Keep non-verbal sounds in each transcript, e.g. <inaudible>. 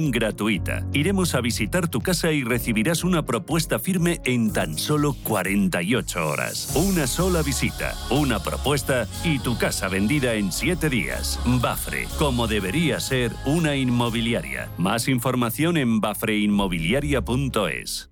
gratuita. Iremos a visitar tu casa y recibirás una propuesta firme en tan solo 48 horas. Una sola visita, una propuesta y tu casa vendida en 7 días. Bafre, como debería ser una inmobiliaria. Más información en bafreinmobiliaria.es.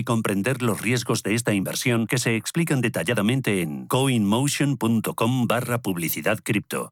comprender los riesgos de esta inversión que se explican detalladamente en coinmotion.com barra publicidad cripto.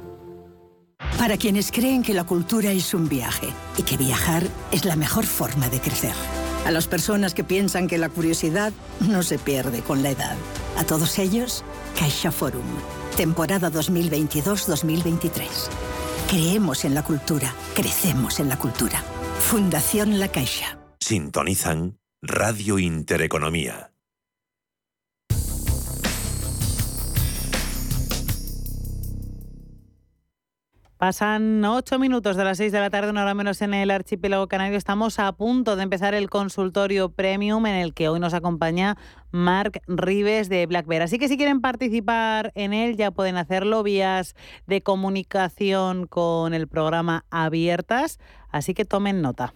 Para quienes creen que la cultura es un viaje y que viajar es la mejor forma de crecer. A las personas que piensan que la curiosidad no se pierde con la edad. A todos ellos, Caixa Forum. Temporada 2022-2023. Creemos en la cultura, crecemos en la cultura. Fundación La Caixa. Sintonizan Radio Intereconomía. Pasan ocho minutos de las seis de la tarde, una hora menos en el archipiélago canario. Estamos a punto de empezar el consultorio premium en el que hoy nos acompaña Marc Rives de Black Bear. Así que si quieren participar en él, ya pueden hacerlo vías de comunicación con el programa abiertas. Así que tomen nota.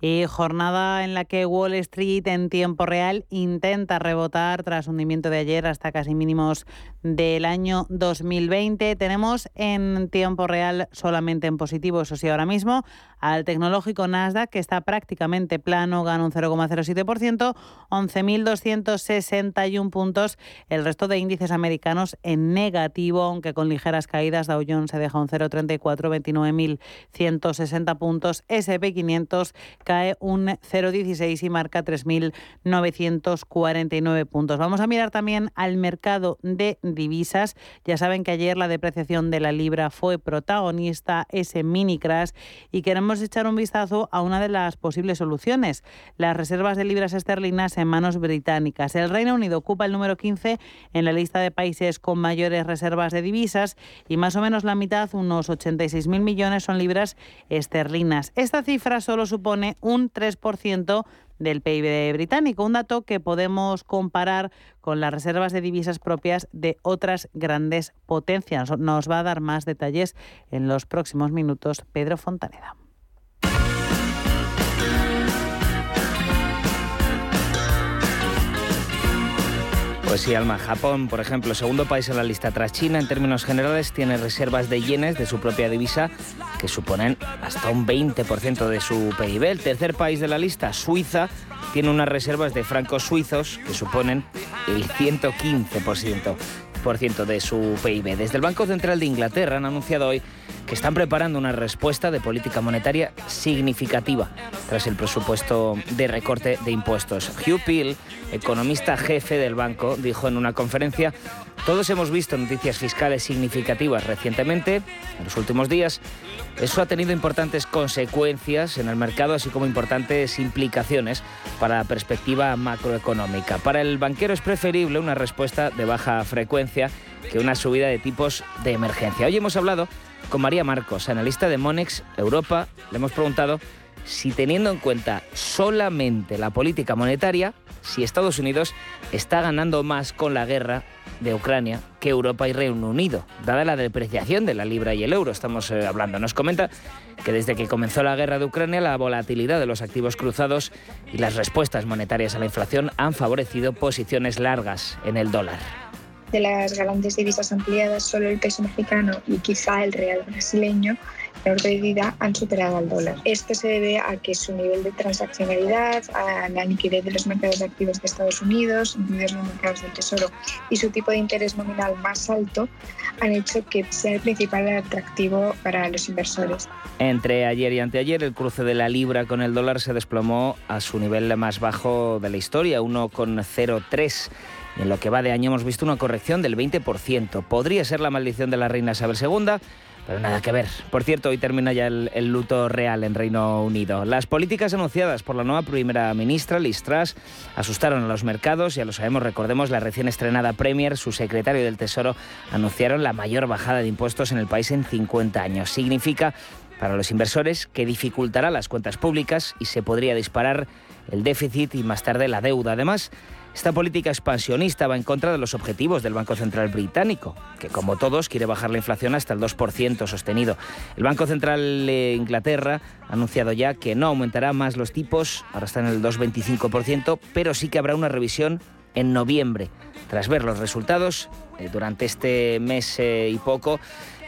Y jornada en la que Wall Street en tiempo real intenta rebotar tras hundimiento de ayer hasta casi mínimos del año 2020. Tenemos en tiempo real solamente en positivo, eso sí, ahora mismo, al tecnológico Nasdaq, que está prácticamente plano, gana un 0,07%, 11.261 puntos. El resto de índices americanos en negativo, aunque con ligeras caídas. Dow Jones se deja un 0,34, 29.160 puntos. SP500 cae un 0,16 y marca 3.949 puntos. Vamos a mirar también al mercado de divisas. Ya saben que ayer la depreciación de la libra fue protagonista, ese mini crash, y queremos echar un vistazo a una de las posibles soluciones, las reservas de libras esterlinas en manos británicas. El Reino Unido ocupa el número 15 en la lista de países con mayores reservas de divisas y más o menos la mitad, unos 86.000 millones, son libras esterlinas. Esta cifra solo supone un 3% del PIB británico, un dato que podemos comparar con las reservas de divisas propias de otras grandes potencias. Nos va a dar más detalles en los próximos minutos Pedro Fontaneda. Pues sí, Alma. Japón, por ejemplo, segundo país en la lista tras China, en términos generales, tiene reservas de yenes de su propia divisa que suponen hasta un 20% de su PIB. El tercer país de la lista, Suiza, tiene unas reservas de francos suizos que suponen el 115% de su PIB. Desde el Banco Central de Inglaterra han anunciado hoy que están preparando una respuesta de política monetaria significativa tras el presupuesto de recorte de impuestos. Hugh Peel, economista jefe del banco, dijo en una conferencia, todos hemos visto noticias fiscales significativas recientemente, en los últimos días. Eso ha tenido importantes consecuencias en el mercado, así como importantes implicaciones para la perspectiva macroeconómica. Para el banquero es preferible una respuesta de baja frecuencia que una subida de tipos de emergencia. Hoy hemos hablado con María Marcos, analista de Monex Europa. Le hemos preguntado si teniendo en cuenta solamente la política monetaria, si Estados Unidos está ganando más con la guerra de Ucrania que Europa y Reino Unido, dada la depreciación de la libra y el euro. Estamos eh, hablando. Nos comenta que desde que comenzó la guerra de Ucrania, la volatilidad de los activos cruzados y las respuestas monetarias a la inflación han favorecido posiciones largas en el dólar de las grandes divisas ampliadas, solo el peso mexicano y quizá el real brasileño menor medida han superado al dólar. Esto se debe a que su nivel de transaccionalidad, a la liquidez de los mercados de activos de Estados Unidos, incluidos los mercados del Tesoro, y su tipo de interés nominal más alto han hecho que sea el principal atractivo para los inversores. Entre ayer y anteayer, el cruce de la libra con el dólar se desplomó a su nivel más bajo de la historia, 1,03 en lo que va de año hemos visto una corrección del 20%. Podría ser la maldición de la reina Isabel II, pero nada que ver. Por cierto, hoy termina ya el, luto real en Reino Unido. Las políticas anunciadas por la nueva primera ministra, Liz Truss, asustaron a los mercados. Ya lo sabemos, recordemos, la recién estrenada Premier, su secretario del Tesoro, anunciaron la mayor bajada de impuestos en el país en 50 años. Significa para los inversores que dificultará las cuentas públicas y se podría disparar el déficit y más tarde la deuda. Además, esta política expansionista va en contra de los objetivos del Banco Central británico, que como todos quiere bajar la inflación hasta el 2% sostenido. El Banco Central de Inglaterra ha anunciado ya que no aumentará más los tipos, ahora están en el 2,25%, pero sí que habrá una revisión en noviembre, tras ver los resultados eh, durante este mes eh, y poco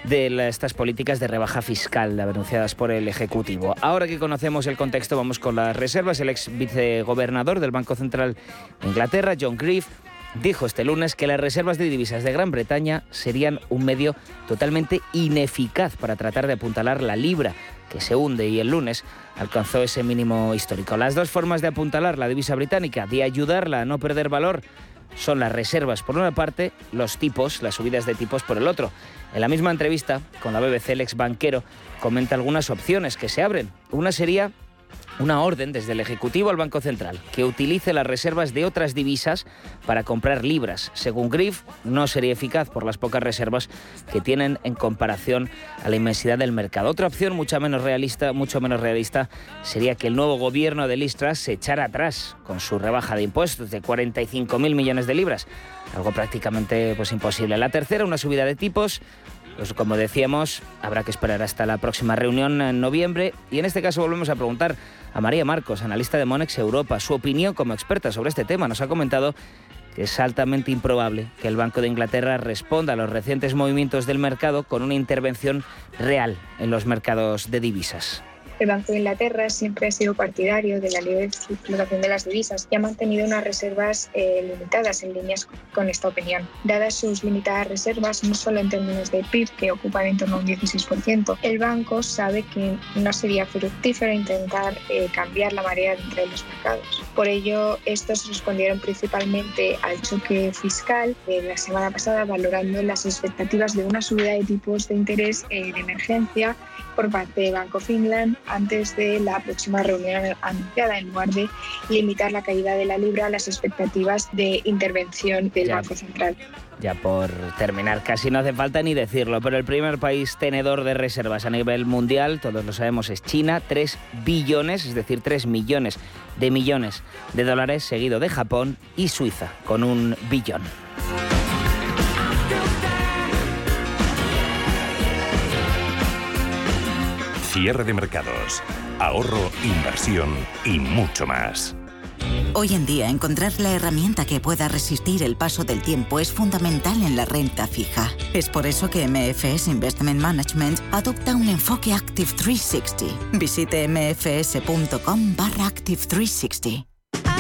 de estas políticas de rebaja fiscal anunciadas por el Ejecutivo. Ahora que conocemos el contexto, vamos con las reservas. El ex vicegobernador del Banco Central de Inglaterra, John Griff, dijo este lunes que las reservas de divisas de Gran Bretaña serían un medio totalmente ineficaz para tratar de apuntalar la libra, que se hunde y el lunes alcanzó ese mínimo histórico. Las dos formas de apuntalar la divisa británica, de ayudarla a no perder valor, son las reservas por una parte, los tipos, las subidas de tipos por el otro. En la misma entrevista con la BBC, el ex banquero comenta algunas opciones que se abren. Una sería una orden desde el Ejecutivo al Banco Central que utilice las reservas de otras divisas para comprar libras. Según Griff, no sería eficaz por las pocas reservas que tienen en comparación a la inmensidad del mercado. Otra opción mucho menos realista, mucho menos realista sería que el nuevo gobierno de Listras se echara atrás con su rebaja de impuestos de 45.000 millones de libras, algo prácticamente pues imposible. La tercera, una subida de tipos pues como decíamos, habrá que esperar hasta la próxima reunión en noviembre y en este caso volvemos a preguntar a María Marcos, analista de Monex Europa, su opinión como experta sobre este tema. Nos ha comentado que es altamente improbable que el Banco de Inglaterra responda a los recientes movimientos del mercado con una intervención real en los mercados de divisas. El Banco de Inglaterra siempre ha sido partidario de la libre explotación de las divisas y ha mantenido unas reservas eh, limitadas en líneas con esta opinión. Dadas sus limitadas reservas, no solo en términos de PIB, que ocupan en torno a un 16%, el banco sabe que no sería fructífero intentar eh, cambiar la marea entre los mercados. Por ello, estos respondieron principalmente al choque fiscal de la semana pasada, valorando las expectativas de una subida de tipos de interés eh, de emergencia por parte de Banco Finland antes de la próxima reunión anunciada, en lugar de limitar la caída de la libra a las expectativas de intervención del Banco Central. Ya por terminar, casi no hace falta ni decirlo, pero el primer país tenedor de reservas a nivel mundial, todos lo sabemos, es China, 3 billones, es decir, 3 millones de millones de dólares, seguido de Japón y Suiza, con un billón. Cierre de mercados, ahorro, inversión y mucho más. Hoy en día encontrar la herramienta que pueda resistir el paso del tiempo es fundamental en la renta fija. Es por eso que MFS Investment Management adopta un enfoque Active 360. Visite mfs.com barra Active 360.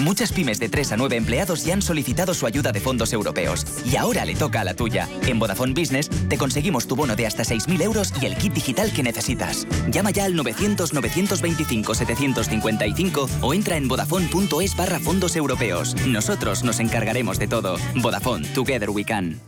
Muchas pymes de 3 a 9 empleados ya han solicitado su ayuda de fondos europeos. Y ahora le toca a la tuya. En Vodafone Business te conseguimos tu bono de hasta 6.000 euros y el kit digital que necesitas. Llama ya al 900-925-755 o entra en vodafone.es barra fondos europeos. Nosotros nos encargaremos de todo. Vodafone, Together We Can.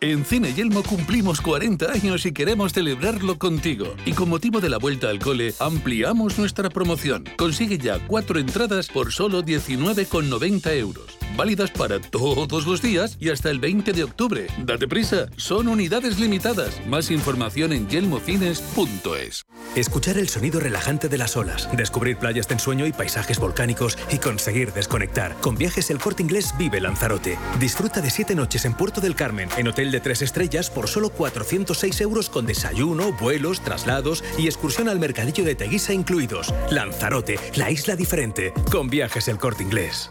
En Cine Yelmo cumplimos 40 años y queremos celebrarlo contigo. Y con motivo de la vuelta al cole, ampliamos nuestra promoción. Consigue ya cuatro entradas por solo 19,90 euros. Válidas para todos los días y hasta el 20 de octubre. Date prisa, son unidades limitadas. Más información en yelmocines.es. Escuchar el sonido relajante de las olas, descubrir playas de ensueño y paisajes volcánicos y conseguir desconectar. Con viajes El Corte Inglés vive Lanzarote. Disfruta de siete noches en Puerto del Carmen, en hotel de tres estrellas por solo 406 euros con desayuno, vuelos, traslados y excursión al mercadillo de Teguisa incluidos. Lanzarote, la isla diferente, con viajes el corte inglés.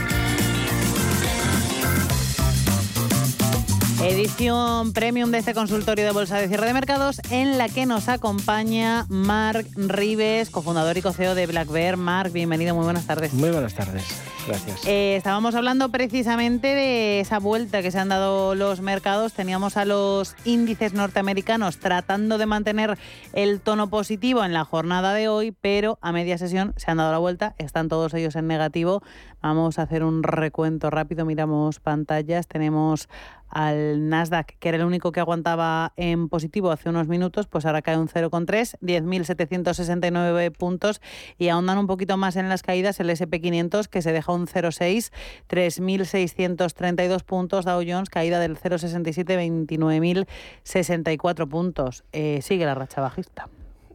Edición premium de este consultorio de Bolsa de Cierre de Mercados en la que nos acompaña Marc Rives, cofundador y co-CEO de Black Bear. Marc, bienvenido, muy buenas tardes. Muy buenas tardes, gracias. Eh, estábamos hablando precisamente de esa vuelta que se han dado los mercados. Teníamos a los índices norteamericanos tratando de mantener el tono positivo en la jornada de hoy, pero a media sesión se han dado la vuelta, están todos ellos en negativo. Vamos a hacer un recuento rápido, miramos pantallas, tenemos al Nasdaq, que era el único que aguantaba en positivo hace unos minutos, pues ahora cae un 0,3, 10.769 puntos y ahondan un poquito más en las caídas el SP500 que se deja un 0,6, 3.632 puntos, Dow Jones caída del 0,67, 29.064 puntos. Eh, sigue la racha bajista.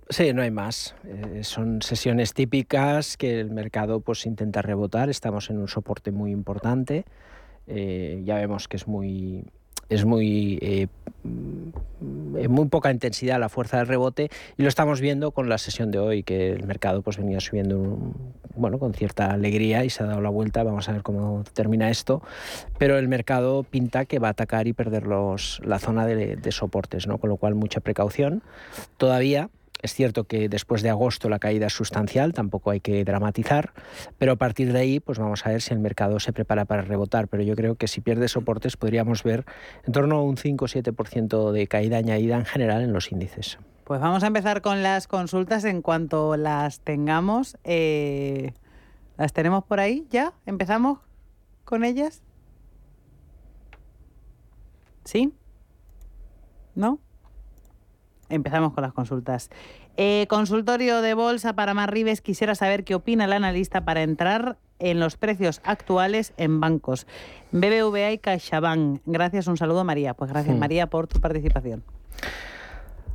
Sí, no hay más. Eh, son sesiones típicas que el mercado pues intenta rebotar. Estamos en un soporte muy importante. Eh, ya vemos que es muy es muy eh, mm, muy poca intensidad la fuerza del rebote y lo estamos viendo con la sesión de hoy que el mercado pues venía subiendo bueno con cierta alegría y se ha dado la vuelta. Vamos a ver cómo termina esto. Pero el mercado pinta que va a atacar y perder los, la zona de, de soportes no con lo cual mucha precaución. Todavía es cierto que después de agosto la caída es sustancial, tampoco hay que dramatizar, pero a partir de ahí pues vamos a ver si el mercado se prepara para rebotar, pero yo creo que si pierde soportes podríamos ver en torno a un 5-7% de caída añadida en general en los índices. Pues vamos a empezar con las consultas en cuanto las tengamos. Eh, ¿Las tenemos por ahí ya? ¿Empezamos con ellas? ¿Sí? ¿No? Empezamos con las consultas. Eh, consultorio de bolsa para Mar Rives. Quisiera saber qué opina el analista para entrar en los precios actuales en bancos. BBVA y CaixaBank. Gracias, un saludo María. Pues gracias. María por tu participación.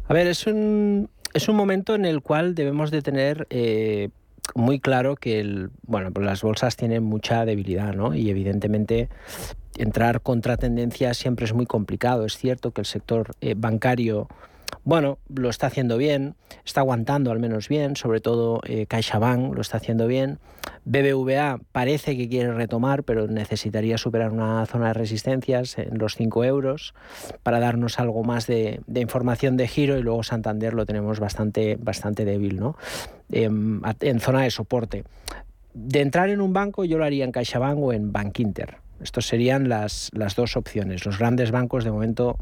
A ver, es un, es un momento en el cual debemos de tener eh, muy claro que el, bueno, pues las bolsas tienen mucha debilidad, ¿no? Y evidentemente entrar contra tendencia siempre es muy complicado. Es cierto que el sector eh, bancario bueno, lo está haciendo bien, está aguantando al menos bien, sobre todo eh, CaixaBank lo está haciendo bien. BBVA parece que quiere retomar, pero necesitaría superar una zona de resistencias en los 5 euros para darnos algo más de, información de giro y luego Santander lo tenemos bastante, bastante débil, ¿no? Em, en zona de soporte. De entrar en un banco yo lo haría en CaixaBank o en Bankinter. Estas serían las, las dos opciones. Los grandes bancos de momento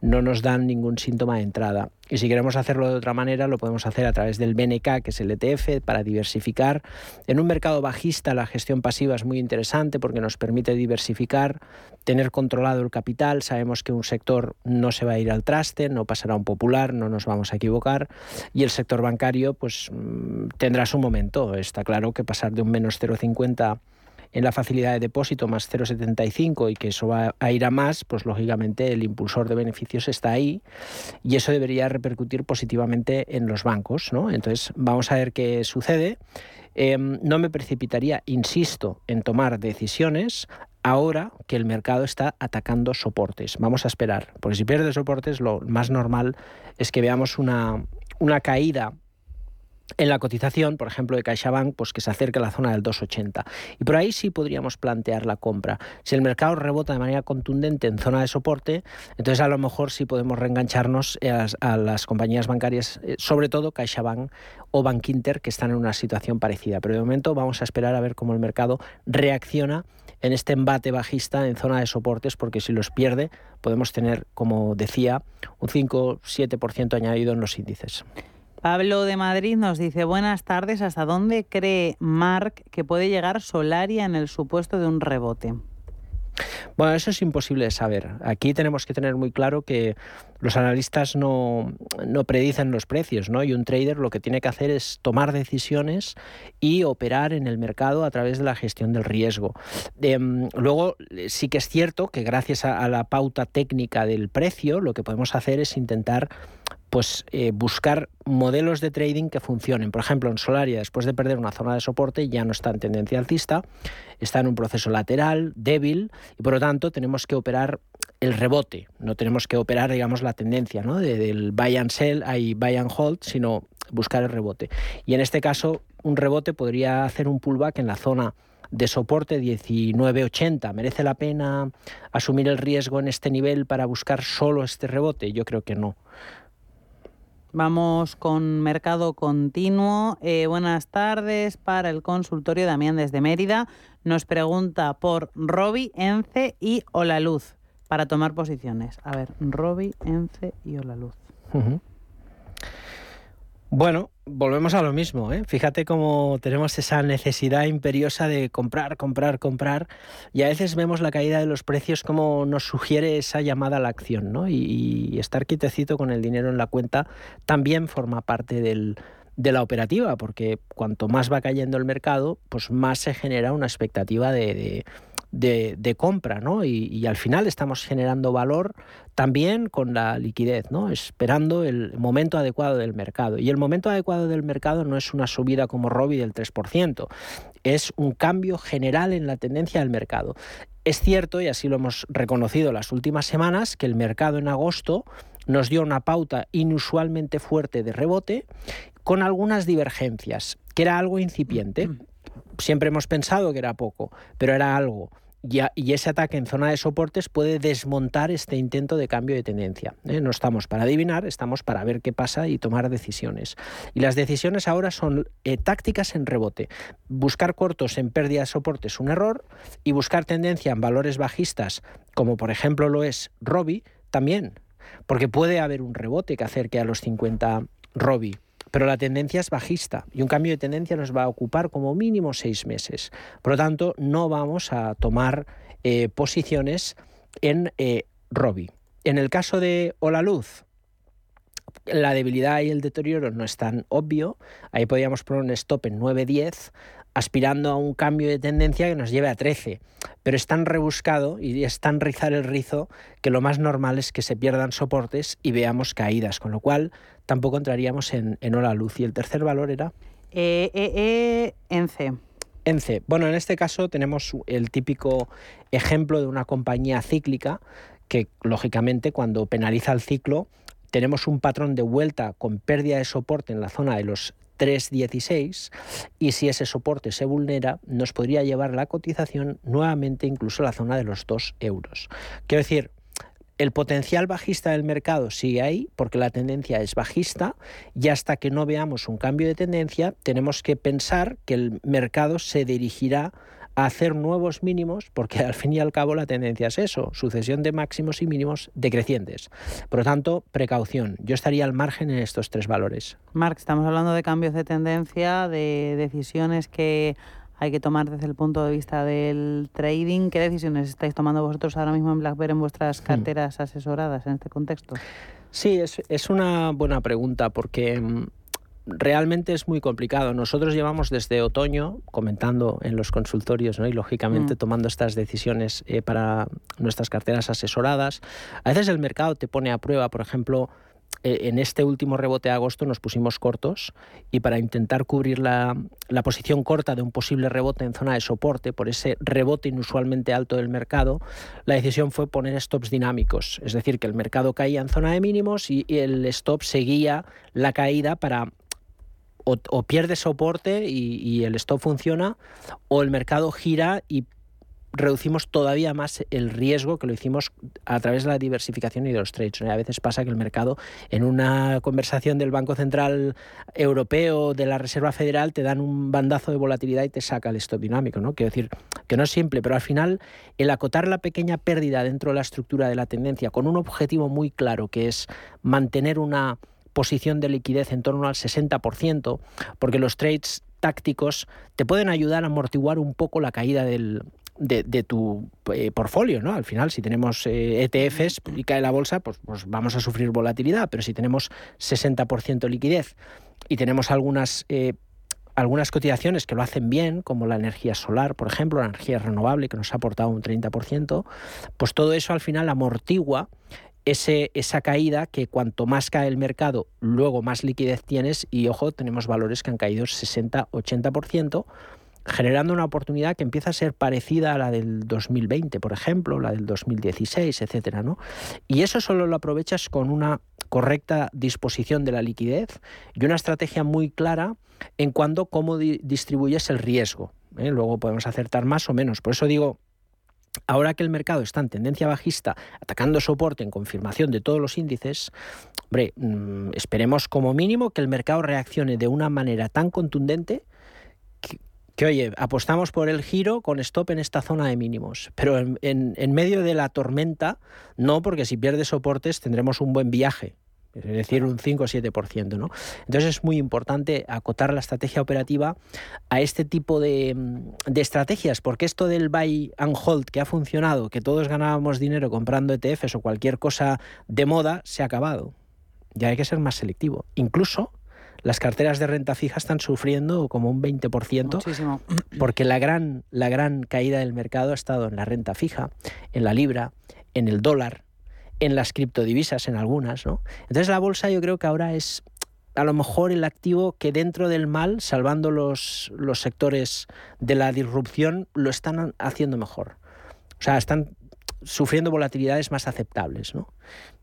no nos dan ningún síntoma de entrada. Y si queremos hacerlo de otra manera, lo podemos hacer a través del BNK, que es el ETF, para diversificar. En un mercado bajista la gestión pasiva es muy interesante porque nos permite diversificar, tener controlado el capital. Sabemos que un sector no se va a ir al traste, no pasará un popular, no nos vamos a equivocar. Y el sector bancario pues mm, tendrá su momento. Está claro que pasar de un menos 0,50 en la facilidad de depósito más 0,75 y que eso va a ir a más, pues lógicamente el impulsor de beneficios está ahí y eso debería repercutir positivamente en los bancos. ¿no? Entonces vamos a ver qué sucede. Em, no me precipitaría, insisto, en tomar decisiones ahora que el mercado está atacando soportes. Vamos a esperar, porque si pierde soportes, lo más normal es que veamos una, una caída en la cotización, por ejemplo, de CaixaBank, pues que se acerque a la zona del 2,80. Y por ahí sí podríamos plantear la compra. Si el mercado rebota de manera contundente en zona de soporte, entonces a lo mejor sí podemos reengancharnos a, las compañías bancarias, eh, sobre todo CaixaBank o Bankinter, que están en una situación parecida. Pero de momento vamos a esperar a ver cómo el mercado reacciona en este embate bajista en zona de soportes, porque si los pierde podemos tener, como decía, un 5-7% añadido en los índices. Pablo de Madrid nos dice, buenas tardes, ¿hasta dónde cree Mark que puede llegar Solaria en el supuesto de un rebote? Bueno, eso es imposible de saber. Aquí tenemos que tener muy claro que los analistas no, predicen los precios, ¿no? Y un trader lo que tiene que hacer es tomar decisiones y operar en el mercado a través de la gestión del riesgo. Em, luego, sí que es cierto que gracias a la pauta técnica del precio, lo que podemos hacer es intentar pues eh, buscar modelos de trading que funcionen. Por ejemplo, en Solaria, después de perder una zona de soporte, ya no está en tendencia alcista, está en un proceso lateral, débil, y por lo tanto tenemos que operar el rebote, no tenemos que operar, digamos, la tendencia ¿no? del buy and sell, hay buy and hold, sino buscar el rebote. Y en este caso, un rebote podría hacer un pullback en la zona de soporte 19.80. ¿Merece la pena asumir el riesgo en este nivel para buscar solo este rebote? Yo creo que no. Vamos con mercado continuo. Eh, buenas tardes para el consultorio Damián desde Mérida. Nos pregunta por Robi, Ence y Olaluz para tomar posiciones. A ver, Robi, Ence y Olaluz. Bueno, volvemos a lo mismo. ¿eh? Fíjate cómo tenemos esa necesidad imperiosa de comprar, comprar, comprar. Y a veces vemos la caída de los precios como nos sugiere esa llamada a la acción. ¿no? Y, estar quietecito con el dinero en la cuenta también forma parte de la operativa, porque cuanto más va cayendo el mercado, pues más se genera una expectativa de, compra, ¿no? Y, al final estamos generando valor también con la liquidez, ¿no? Esperando el momento adecuado del mercado. Y el momento adecuado del mercado no es una subida como Robi del 3%, es un cambio general en la tendencia del mercado. Es cierto, y así lo hemos reconocido las últimas semanas, que el mercado en agosto nos dio una pauta inusualmente fuerte de rebote con algunas divergencias, que era algo incipiente <clears throat> siempre hemos pensado que era poco, pero era algo. Y, ese ataque en zona de soportes puede desmontar este intento de cambio de tendencia. ¿eh? No estamos para adivinar, estamos para ver qué pasa y tomar decisiones. Y las decisiones ahora son eh, tácticas en rebote. Buscar cortos en pérdida de soporte es un error y buscar tendencia en valores bajistas, como por ejemplo lo es Robi, también. Porque puede haber un rebote que acerque a los 50 Robi pero la tendencia es bajista y un cambio de tendencia nos va a ocupar como mínimo seis meses. Por lo tanto, no vamos a tomar eh, posiciones en eh. En el caso de Hola Luz, la debilidad y el deterioro no es tan obvio. Ahí podríamos poner un stop en 9.10 aspirando a un cambio de tendencia que nos lleve a 13. Pero es tan rebuscado y es tan rizar el rizo que lo más normal es que se pierdan soportes y veamos caídas, con lo cual tampoco entraríamos en, en hora luz. Y el tercer valor era... Eh, eh, eh, ENCE. ENCE. Bueno, en este caso tenemos el típico ejemplo de una compañía cíclica que, lógicamente, cuando penaliza el ciclo, tenemos un patrón de vuelta con pérdida de soporte en la zona de los 3,16 y si ese soporte se vulnera nos podría llevar la cotización nuevamente incluso a la zona de los 2 euros. Quiero decir, el potencial bajista del mercado sigue ahí porque la tendencia es bajista y hasta que no veamos un cambio de tendencia tenemos que pensar que el mercado se dirigirá hacer nuevos mínimos, porque <laughs> al fin y al cabo la tendencia es eso, sucesión de máximos y mínimos decrecientes. Por lo tanto, precaución. Yo estaría al margen en estos tres valores. Marc, estamos hablando de cambios de tendencia, de decisiones que hay que tomar desde el punto de vista del trading. ¿Qué decisiones estáis tomando vosotros ahora mismo en BlackBerry en vuestras hmm. carteras asesoradas en este contexto? Sí, es, es una buena pregunta porque mm, realmente es muy complicado. Nosotros llevamos desde otoño comentando en los consultorios ¿no? y lógicamente Mm. tomando estas decisiones eh, para nuestras carteras asesoradas. A veces el mercado te pone a prueba, por ejemplo, eh, en este último rebote de agosto nos pusimos cortos y para intentar cubrir la, la posición corta de un posible rebote en zona de soporte por ese rebote inusualmente alto del mercado, la decisión fue poner stops dinámicos, es decir, que el mercado caía en zona de mínimos y, y el stop seguía la caída para o, pierde soporte y, el stop funciona o el mercado gira y reducimos todavía más el riesgo que lo hicimos a través de la diversificación y de los trades. A veces pasa que el mercado, en una conversación del Banco Central Europeo, de la Reserva Federal, te dan un bandazo de volatilidad y te saca el stop dinámico. ¿no? Quiero decir que no es simple, pero al final el acotar la pequeña pérdida dentro de la estructura de la tendencia con un objetivo muy claro, que es mantener una posición de liquidez en torno al 60%, porque los trades tácticos te pueden ayudar a amortiguar un poco la caída del, de, de, tu eh, portfolio, ¿no? Al final, si tenemos eh, ETFs y cae la bolsa, pues, pues, vamos a sufrir volatilidad, pero si tenemos 60% liquidez y tenemos algunas... Eh, algunas cotizaciones que lo hacen bien, como la energía solar, por ejemplo, la energía renovable, que nos ha aportado un 30%, pues todo eso al final amortigua ese, esa caída que cuanto más cae el mercado, luego más liquidez tienes y ojo, tenemos valores que han caído 60-80%, generando una oportunidad que empieza a ser parecida a la del 2020, por ejemplo, la del 2016, etcétera, ¿no? Y eso solo lo aprovechas con una correcta disposición de la liquidez y una estrategia muy clara en cuanto cómo di distribuyes el riesgo. ¿eh? Luego podemos acertar más o menos. Por eso digo, Ahora que el mercado está en tendencia bajista, atacando soporte en confirmación de todos los índices, hombre, mmm, esperemos como mínimo que el mercado reaccione de una manera tan contundente que, oye, apostamos por el giro con stop en esta zona de mínimos, pero en medio de la tormenta, no, porque si pierde soportes tendremos un buen viaje, es decir, un 5 o 7%. ¿no? Entonces es muy importante acotar la estrategia operativa a este tipo de, de, estrategias, porque esto del buy and hold que ha funcionado, que todos ganábamos dinero comprando ETFs o cualquier cosa de moda, se ha acabado. Ya hay que ser más selectivo. Incluso las carteras de renta fija están sufriendo como un 20%, Muchísimo. porque la gran, la gran caída del mercado ha estado en la renta fija, en la libra, en el dólar, en las criptodivisas, en algunas, ¿no? Entonces la bolsa yo creo que ahora es a lo mejor el activo que dentro del mal, salvando los, los sectores de la disrupción, lo están haciendo mejor. O sea, están sufriendo volatilidades más aceptables, ¿no?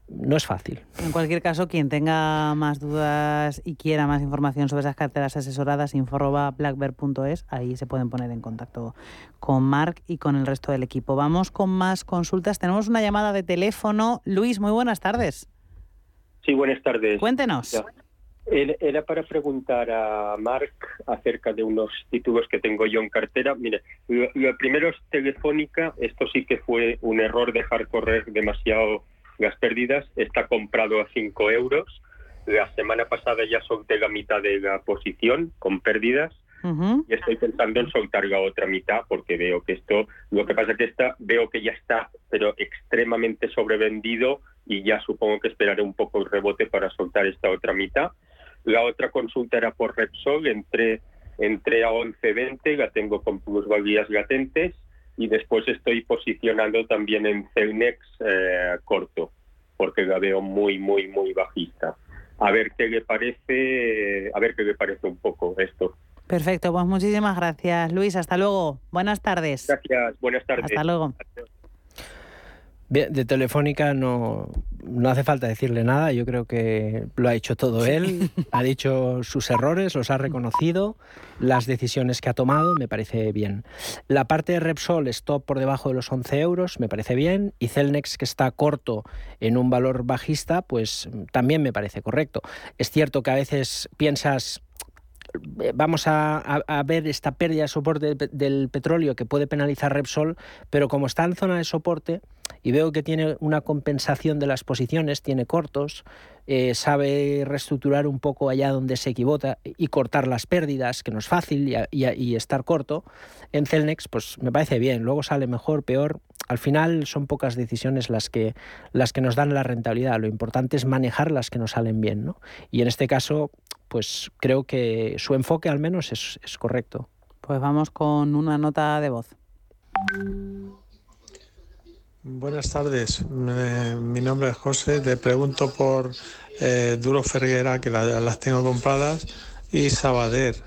No es fácil. En cualquier caso, quien tenga más dudas y quiera más información sobre esas carteras asesoradas, info.blackbird.es, ahí se pueden poner en contacto con Marc y con el resto del equipo. Vamos con más consultas. Tenemos una llamada de teléfono. Luis, muy buenas tardes. Sí, buenas tardes. Cuéntenos. Ya. Era para preguntar a Marc acerca de unos títulos que tengo yo en cartera. Mire, lo, lo primero es Telefónica. Esto sí que fue un error dejar correr demasiado las pérdidas. Está comprado a 5 euros. La semana pasada ya solté la mitad de la posición con pérdidas. Uh -huh. Y estoy pensando en soltar la otra mitad porque veo que esto, lo que pasa es que esta, veo que ya está, pero extremadamente sobrevendido y ya supongo que esperaré un poco el rebote para soltar esta otra mitad. La otra consulta era por Repsol, entré, entré a 11.20, la tengo con plusvalías latentes y después estoy posicionando también en Celnex eh, corto, porque la veo muy, muy, muy bajista. A ver qué le parece, a ver qué le parece un poco esto. Perfecto, pues muchísimas gracias, Luis. Hasta luego. Buenas tardes. Gracias, buenas tardes. Hasta luego. Bien, de Telefónica no, no hace falta decirle nada, yo creo que lo ha hecho todo él, ha <laughs> dicho sus errores, los ha reconocido, las decisiones que ha tomado, me parece bien. La parte de Repsol, stop por debajo de los 11 euros, me parece bien, y Celnex, que está corto en un valor bajista, pues también me parece correcto. Es cierto que a veces piensas, vamos a, a, ver esta pérdida de soporte del, del, petróleo que puede penalizar Repsol, pero como está en zona de soporte y veo que tiene una compensación de las posiciones, tiene cortos, eh, sabe reestructurar un poco allá donde se equivoca y cortar las pérdidas, que no es fácil, y, y, y estar corto, en Celnex pues me parece bien, luego sale mejor, peor, al final son pocas decisiones las que, las que nos dan la rentabilidad, lo importante es manejar las que nos salen bien, ¿no? Y en este caso pues creo que su enfoque al menos es, es correcto. Pues vamos con una nota de voz. Buenas tardes, mi nombre es José, te pregunto por eh, Duro Ferguera, que las tengo compradas, y Sabader,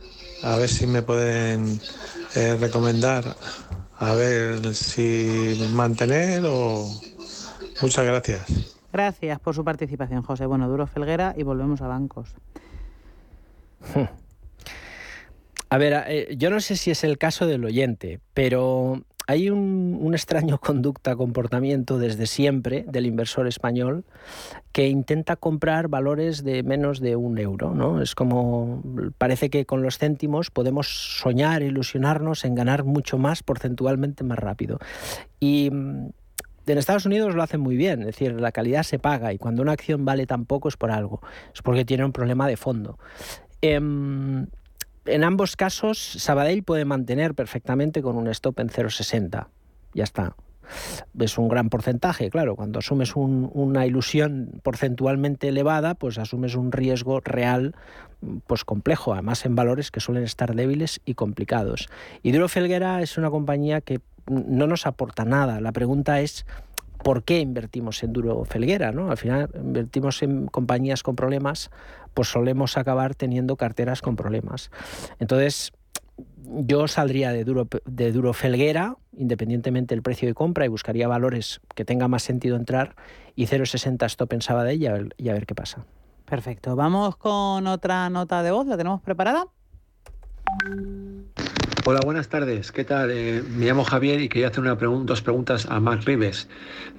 a ver si me pueden eh, recomendar, a ver si mantener o... Muchas gracias. Gracias por su participación, José. Bueno, Duro Felguera y volvemos a bancos. A ver, eh, yo no sé si es el caso del oyente, pero hay un, extraño <laughs> conducta, comportamiento desde siempre del inversor español que intenta comprar valores de menos de un euro. ¿no? Es como, parece que con los céntimos podemos soñar, ilusionarnos en ganar mucho más porcentualmente más rápido. Y mm, en Estados Unidos lo hacen muy bien, es decir, la calidad se paga y cuando una acción vale tan poco es por algo, es porque tiene un problema de fondo. Em, en ambos casos, Sabadell puede mantener perfectamente con un stop en 0,60. Ya está. Es un gran porcentaje, claro. Cuando asumes una ilusión porcentualmente elevada, pues asumes un riesgo real pues complejo, además en valores que suelen estar débiles y complicados. Duro Felguera es una compañía que no nos aporta nada. La pregunta es por qué invertimos en Duro Felguera, ¿no? Al final invertimos en compañías con problemas, pues solemos acabar teniendo carteras con problemas. Entonces, yo saldría de Duro, de Duro Felguera, independientemente del precio de compra, y buscaría valores que tenga más sentido entrar, y 0,60 stop en Sabadell y a ver qué pasa. Perfecto. Vamos con otra nota de voz. ¿La tenemos preparada? Hola, buenas tardes. ¿Qué tal? Eh, me llamo Javier y quería hacer una dos preguntas a Mark Rives.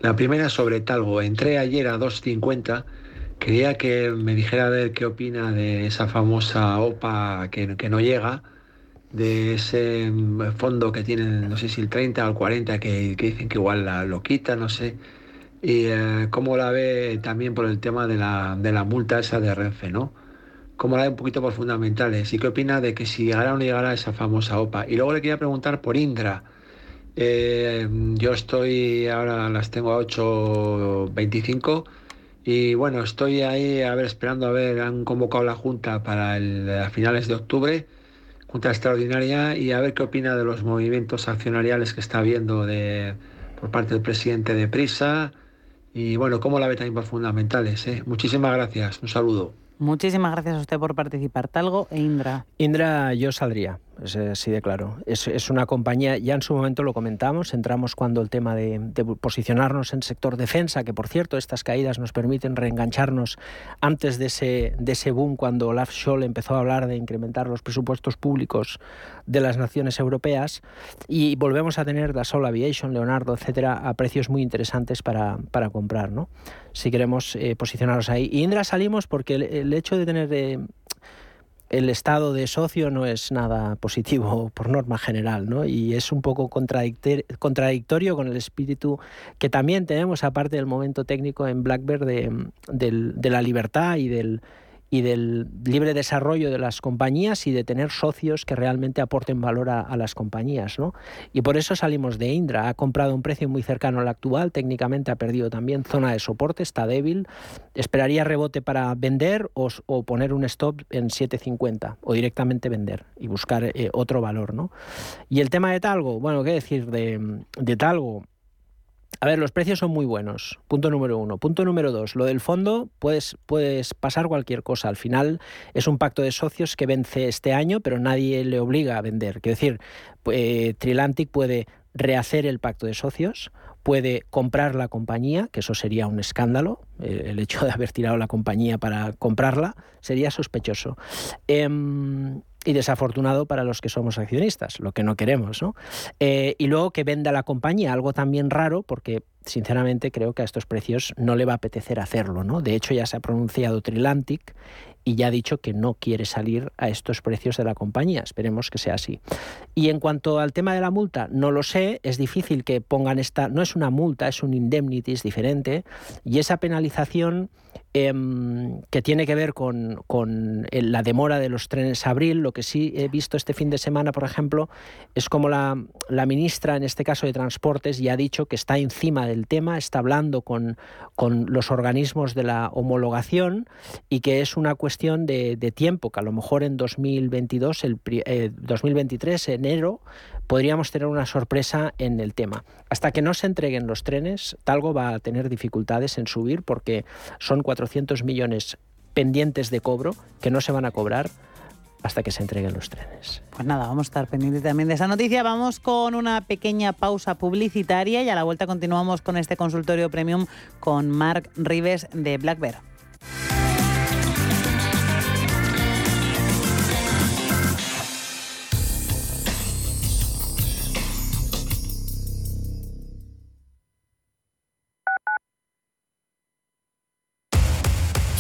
La primera sobre Talgo. Entré ayer a 2.50. Quería que me dijera a ver qué opina de esa famosa OPA que, no llega, de ese mm, fondo que tienen, no sé si el 30 o el 40, que, dicen que igual la, lo quita, no sé. Y eh, cómo la ve también por el tema de la, de la multa esa de Renfe, ¿no? Cómo la ve un poquito por fundamentales y qué opina de que si llegará o no llegará esa famosa OPA. Y luego le quería preguntar por Indra. Eh, yo estoy, ahora las tengo a 8.25 y bueno, estoy ahí a ver, esperando a ver, han convocado la Junta para el, finales de octubre, Junta Extraordinaria, y a ver qué opina de los movimientos accionariales que está habiendo de, por parte del presidente de Prisa y bueno, cómo la ve también por fundamentales. Eh? Muchísimas gracias, un saludo. Muchísimas gracias a usted por participar. Talgo e Indra. Indra, yo saldría, es así de claro. Es, una compañía, ya en su momento lo comentamos, entramos cuando el tema de, posicionarnos en sector defensa, que por cierto, estas caídas nos permiten reengancharnos antes de ese, de ese boom cuando Olaf Scholl empezó a hablar de incrementar los presupuestos públicos de las naciones europeas y volvemos a tener Dassault Aviation, Leonardo, etcétera, a precios muy interesantes para, para comprar, ¿no? Si queremos eh, posicionarnos ahí. Y Indra salimos porque el, hecho de tener eh, el estado de socio no es nada positivo <laughs> por norma general, ¿no? Y es un poco contradictorio con el espíritu que también tenemos, aparte del momento técnico en Blackbird, de la libertad y del y del libre desarrollo de las compañías y de tener socios que realmente aporten valor a, las compañías. ¿no? Y por eso salimos de Indra. Ha comprado un precio muy cercano al actual, técnicamente ha perdido también zona de soporte, está débil. Esperaría rebote para vender o, poner un stop en 7.50 o directamente vender y buscar eh, otro valor. ¿no? Y el tema de Talgo, bueno, ¿qué decir de, de Talgo? A ver, los precios son muy buenos. Punto número uno. Punto número dos. Lo del fondo, puedes, puedes pasar cualquier cosa. Al final es un pacto de socios que vence este año, pero nadie le obliga a vender. Quiero decir, eh, Trilantic puede rehacer el pacto de socios, puede comprar la compañía, que eso sería un escándalo, el, hecho de haber tirado la compañía para comprarla sería sospechoso. Em, y desafortunado para los que somos accionistas, lo que no queremos. ¿no? Eh, y luego que venda la compañía, algo también raro, porque sinceramente creo que a estos precios no le va a apetecer hacerlo. ¿no? De hecho, ya se ha pronunciado Trilantic y ya ha dicho que no quiere salir a estos precios de la compañía. Esperemos que sea así. Y en cuanto al tema de la multa, no lo sé, es difícil que pongan esta, no es una multa, es un indemnity, es diferente, y esa penalización Em, que tiene que ver con, la demora de los trenes abril. Lo que sí he visto este fin de semana, por ejemplo, es como la, ministra, en este caso de Transportes, ya ha dicho que está encima del tema, está hablando con, con los organismos de la homologación y que es una cuestión cuestión de, tiempo, que a lo mejor en 2022, el, 2023, enero, podríamos tener una sorpresa en el tema. Hasta que no se entreguen los trenes, Talgo va a tener dificultades en subir porque son 400 millones pendientes de cobro que no se van a cobrar hasta que se entreguen los trenes. Pues nada, vamos a estar pendientes también de esa noticia. Vamos con una pequeña pausa publicitaria y a la vuelta continuamos con este consultorio premium con Mark Rives de Black Bear.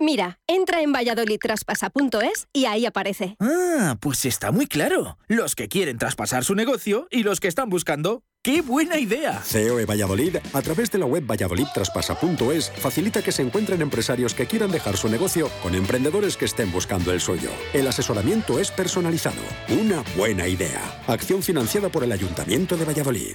Mira, entra en valladolidtraspasa.es y ahí aparece. Ah, pues está muy claro. Los que quieren traspasar su negocio y los que están buscando. ¡Qué buena idea! CEO Valladolid, a través de la web valladolidtraspasa.es, facilita que se encuentren empresarios que quieran dejar su negocio con emprendedores que estén buscando el suyo. El asesoramiento es personalizado. Una buena idea. Acción financiada por el Ayuntamiento de Valladolid.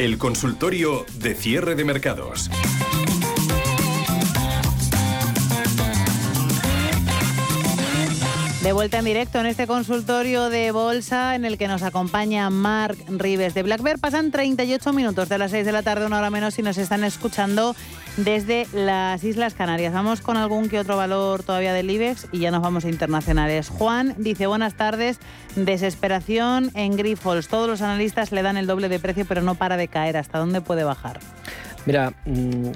El consultorio de cierre de mercados. De vuelta en directo en este consultorio de bolsa en el que nos acompaña Mark Rives de Black Bear. Pasan 38 minutos de las 6 de la tarde, una hora menos, y nos están escuchando desde las Islas Canarias. Vamos con algún que otro valor todavía del IBEX y ya nos vamos a internacionales. Juan dice, buenas tardes, desesperación en Grifols. Todos los analistas le dan el doble de precio, pero no para de caer. ¿Hasta dónde puede bajar? Mira, mm,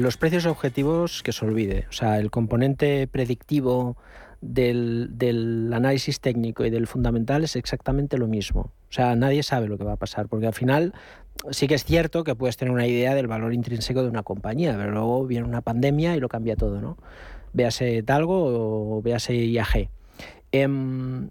los precios objetivos que se olvide. O sea, el componente predictivo del, análisis técnico y del fundamental es exactamente lo mismo. O sea, nadie sabe lo que va a pasar, porque al final sí que es cierto que puedes tener una idea del valor intrínseco de una compañía, pero luego viene una pandemia y lo cambia todo, ¿no? Véase Talgo o véase IAG. Em,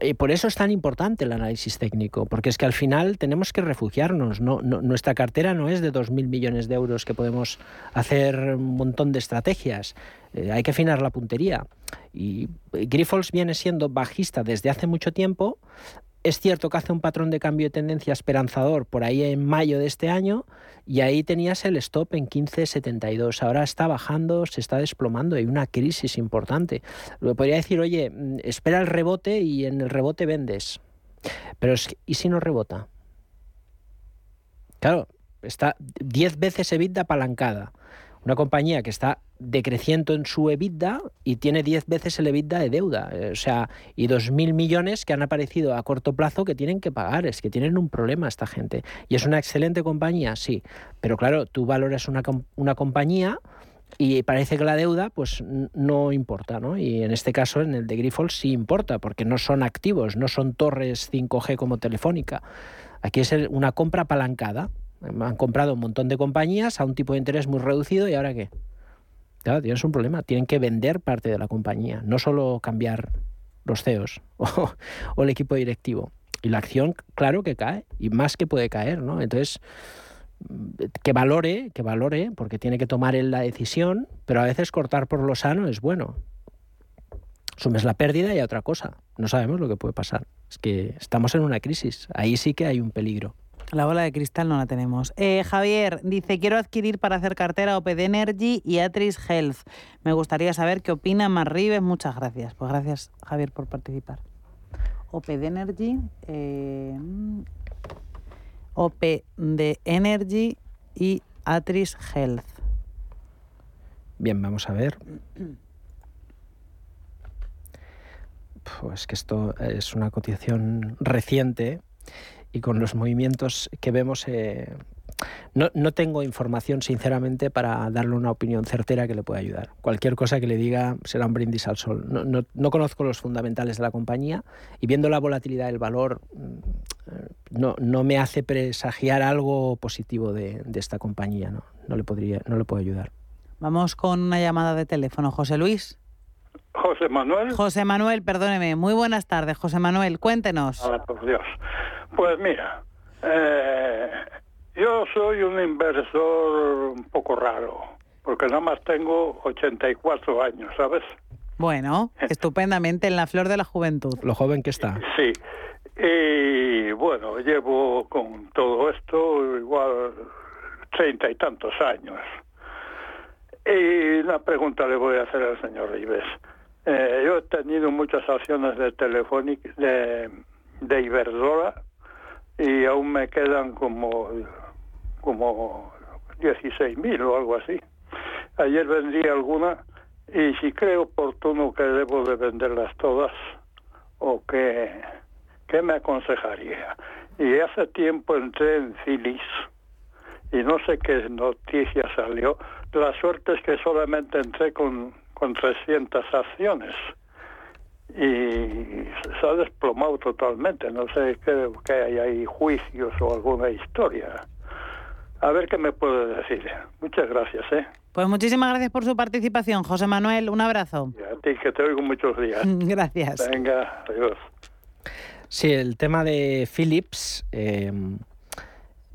y por eso es tan importante el análisis técnico, porque es que al final tenemos que refugiarnos. No, nuestra cartera no es de 2.000 millones de euros que podemos hacer un montón de estrategias. Eh, hay que afinar la puntería. Y Grifols viene siendo bajista desde hace mucho tiempo. Es cierto que hace un patrón de cambio de tendencia esperanzador por ahí en mayo de este año y ahí tenías el stop en 15.72. Ahora está bajando, se está desplomando, hay una crisis importante. Lo podría decir, oye, mm, espera el rebote y en el rebote vendes. Pero ¿y si no rebota? Claro, está 10 veces EBITDA apalancada. Una compañía que está decreciendo en su EBITDA y tiene 10 veces el EBITDA de deuda. Eh, o sea, y 2.000 millones que han aparecido a corto plazo que tienen que pagar. Es que tienen un problema esta gente. ¿Y es una excelente compañía? Sí. Pero claro, tú valoras una, una compañía y parece que la deuda pues no importa, ¿no? Y en este caso, en el de Grifols sí importa, porque no son activos, no son torres 5G como Telefónica. Aquí es una compra apalancada. Han comprado un montón de compañías a un tipo de interés muy reducido y ahora qué? Claro, tienes un problema. Tienen que vender parte de la compañía, no solo cambiar los CEOs <laughs> o, o el equipo directivo. Y la acción, claro que cae, y más que puede caer, ¿no? Entonces, que valore, que valore, porque tiene que tomar él la decisión, pero a veces cortar por lo sano es bueno. Sumes la pérdida y a otra cosa. No sabemos lo que puede pasar. Es que estamos en una crisis. Ahí sí que hay un peligro. La bola de cristal no la tenemos. Eh, Javier dice, quiero adquirir para hacer cartera OPD Energy y Atris Health. Me gustaría saber qué opina Marribes. Muchas gracias. Pues gracias, Javier, por participar. OPD Energy, eh, OPD Energy y Atris Health. Bien, vamos a ver. <clears throat> Pues que esto es una cotización reciente y con los movimientos que vemos, eh, no, no, tengo información sinceramente para darle una opinión certera que le pueda ayudar. Cualquier cosa que le diga será un brindis al sol. No, no, no conozco los fundamentales de la compañía y viendo la volatilidad del valor mm, no, me hace presagiar algo positivo de, de esta compañía. No, le podría, no le puedo ayudar. Vamos con una llamada de teléfono. José Luis. José Manuel. José Manuel, perdóneme. Muy buenas tardes, José Manuel. Cuéntenos. Ah, por Dios. Pues mira, eh, yo soy un inversor un poco raro, porque nada más tengo 84 años, ¿sabes? Bueno, estupendamente en la flor de la juventud. Lo joven que está. Sí. Y bueno, llevo con todo esto igual treinta y tantos años. Y una pregunta le voy a hacer al señor Rives. Eh, yo he tenido muchas acciones de Telefónica, de, de Iberdrola, y aún me quedan como, como 16 mil o algo así. Ayer vendí alguna y si creo oportuno que debo de venderlas todas o que, ¿qué me aconsejaría? Y hace tiempo entré en Filis y no sé qué noticia salió. La suerte es que solamente entré con, con 300 acciones y se ha desplomado totalmente. No sé, creo que hay ahí juicios o alguna historia. A ver qué me puede decir. Muchas gracias, ¿eh? Pues muchísimas gracias por su participación, José Manuel. Un abrazo. Y a ti, que te oigo muchos días. <laughs> Gracias. Venga, adiós. Sí, el tema de Philips. Eh,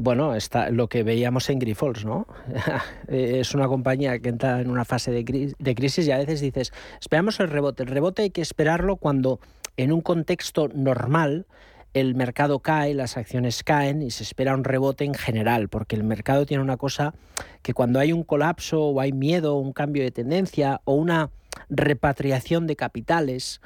bueno, está lo que veíamos en Grifols, ¿no? <laughs> es una compañía que entra en una fase de, de, crisis y a veces dices, esperamos el rebote. El rebote hay que esperarlo cuando en un contexto normal el mercado cae, las acciones caen y se espera un rebote en general, porque el mercado tiene una cosa que cuando hay un colapso o hay miedo, un cambio de tendencia o una repatriación de capitales,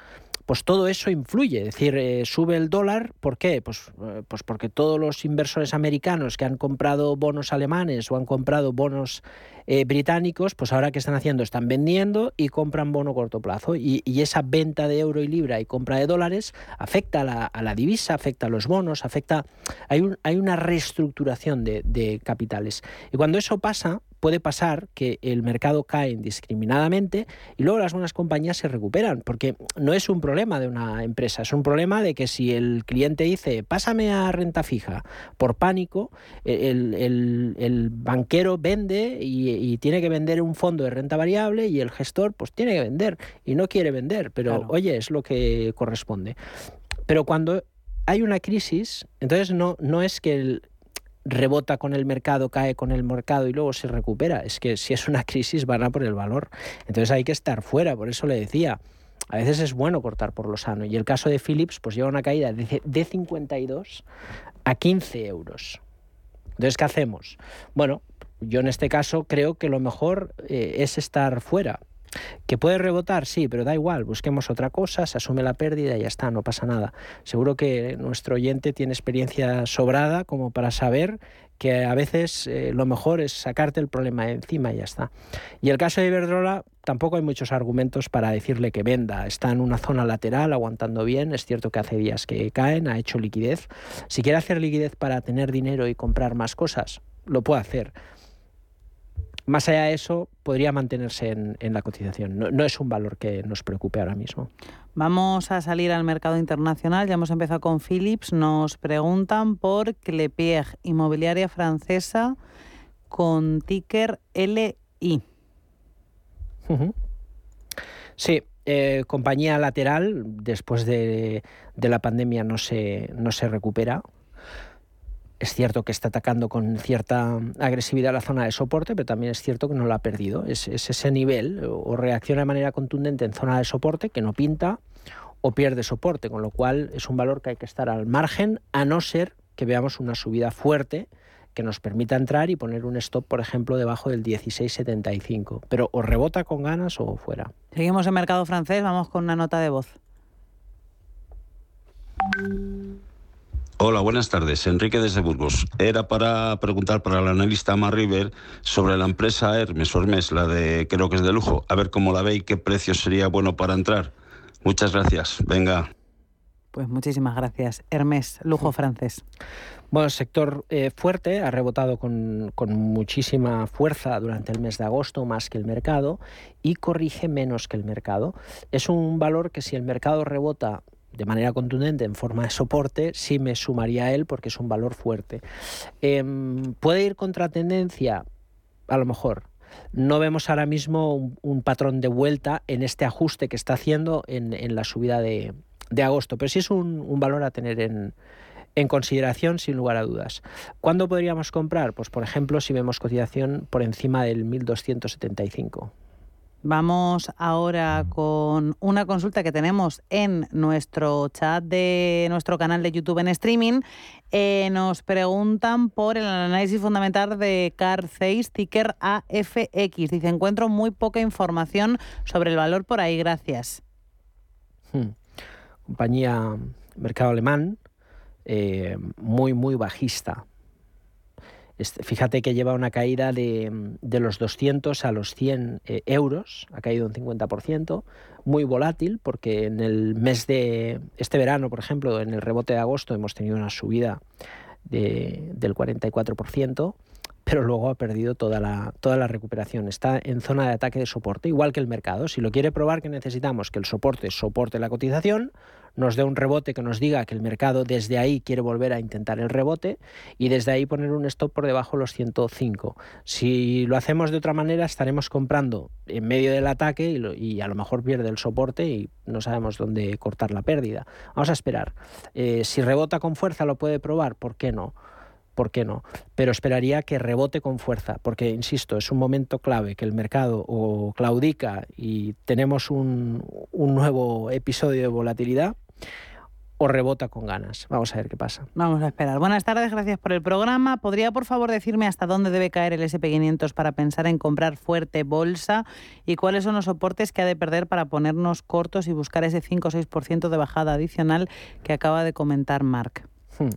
pues todo eso influye. Es decir, eh, sube el dólar, ¿por qué? Pues, eh, pues porque todos los inversores americanos que han comprado bonos alemanes o han comprado bonos eh, británicos, pues ahora que están haciendo, están vendiendo y compran bono corto plazo. Y, y esa venta de euro y libra y compra de dólares afecta a la, a la divisa, afecta a los bonos, afecta... Hay, un, hay una reestructuración de, de capitales. Y cuando eso pasa, puede pasar que el mercado cae indiscriminadamente y luego las buenas compañías se recuperan, porque no es un problema de una empresa, es un problema de que si el cliente dice, pásame a renta fija por pánico, el, el, el banquero vende y, y, tiene que vender un fondo de renta variable y el gestor pues tiene que vender y no quiere vender, pero claro. oye, es lo que corresponde. Pero cuando hay una crisis, entonces no, no es que el, rebota con el mercado, cae con el mercado y luego se recupera. Es que si es una crisis van a por el valor. Entonces hay que estar fuera, por eso le decía. A veces es bueno cortar por lo sano. Y el caso de Philips, pues lleva una caída de, de 52 a 15 euros. Entonces, ¿qué hacemos? Bueno, yo en este caso creo que lo mejor eh, es estar fuera. ¿Que puede rebotar? Sí, pero da igual, busquemos otra cosa, se asume la pérdida y ya está, no pasa nada. Seguro que nuestro oyente tiene experiencia sobrada como para saber que a veces eh, lo mejor es sacarte el problema de encima y ya está. Y el caso de Iberdrola, tampoco hay muchos argumentos para decirle que venda. Está en una zona lateral, aguantando bien. Es cierto que hace días que caen, ha hecho liquidez. Si quiere hacer liquidez para tener dinero y comprar más cosas, lo puede hacer. Más allá de eso, podría mantenerse en, en la cotización. No, no, es un valor que nos preocupe ahora mismo. Vamos a salir al mercado internacional. Ya hemos empezado con Philips. Nos preguntan por Clepierre, inmobiliaria francesa con ticker LI. Sí, eh, compañía lateral, después de, la pandemia no se, no se recupera. Es cierto que está atacando con cierta agresividad la zona de soporte, pero también es cierto que no la ha perdido. Es, ese nivel, o reacciona de manera contundente en zona de soporte, que no pinta, o pierde soporte, con lo cual es un valor que hay que estar al margen, a no ser que veamos una subida fuerte que nos permita entrar y poner un stop, por ejemplo, debajo del 16,75. Pero o rebota con ganas o fuera. Seguimos en mercado francés, vamos con una nota de voz. Hola, buenas tardes. Enrique desde Burgos. Era para preguntar para el analista Mar River sobre la empresa Hermes Hermes, la de creo que es de lujo. A ver cómo la ve y qué precio sería bueno para entrar. Muchas gracias. Venga. Pues muchísimas gracias. Hermes, lujo francés. Bueno, sector eh, fuerte ha rebotado con, muchísima fuerza durante el mes de agosto, más que el mercado, y corrige menos que el mercado. Es un valor que si el mercado rebota de manera contundente en forma de soporte, sí me sumaría a él porque es un valor fuerte. Em, ¿Puede ir contra tendencia? A lo mejor. No vemos ahora mismo un, patrón de vuelta en este ajuste que está haciendo en, la subida de, agosto, pero sí es un valor a tener en, en consideración sin lugar a dudas. ¿Cuándo podríamos comprar? Pues por ejemplo si vemos cotización por encima del 1275. Vamos ahora con una consulta que tenemos en nuestro chat de nuestro canal de YouTube en streaming. Eh, nos preguntan por el análisis fundamental de Car 6 ticker AFX. Dice, encuentro muy poca información sobre el valor por ahí. Gracias. Hmm. Compañía mercado alemán, eh, muy, muy bajista. Fíjate que lleva una caída de, los 200 a los 100 eh, euros, ha caído un 50%, muy volátil porque en el mes de este verano, por ejemplo, en el rebote de agosto hemos tenido una subida del 44%, pero luego ha perdido toda la, toda la recuperación. Está en zona de ataque de soporte, igual que el mercado. Si lo quiere probar, que necesitamos que el soporte soporte la cotización, nos dé un rebote que nos diga que el mercado desde ahí quiere volver a intentar el rebote y desde ahí poner un stop por debajo de los 105. Si lo hacemos de otra manera, estaremos comprando en medio del ataque y, a lo mejor pierde el soporte y no sabemos dónde cortar la pérdida. Vamos a esperar. Eh, si rebota con fuerza, lo puede probar, ¿por qué no? ¿por qué no? Pero esperaría que rebote con fuerza, porque, insisto, es un momento clave que el mercado o claudica y tenemos un, un nuevo episodio de volatilidad o rebota con ganas. Vamos a ver qué pasa. Vamos a esperar. Buenas tardes, gracias por el programa. ¿Podría, por favor, decirme hasta dónde debe caer el SP500 para pensar en comprar fuerte bolsa y cuáles son los soportes que ha de perder para ponernos cortos y buscar ese 5 o 6% de bajada adicional que acaba de comentar Mark? Hmm.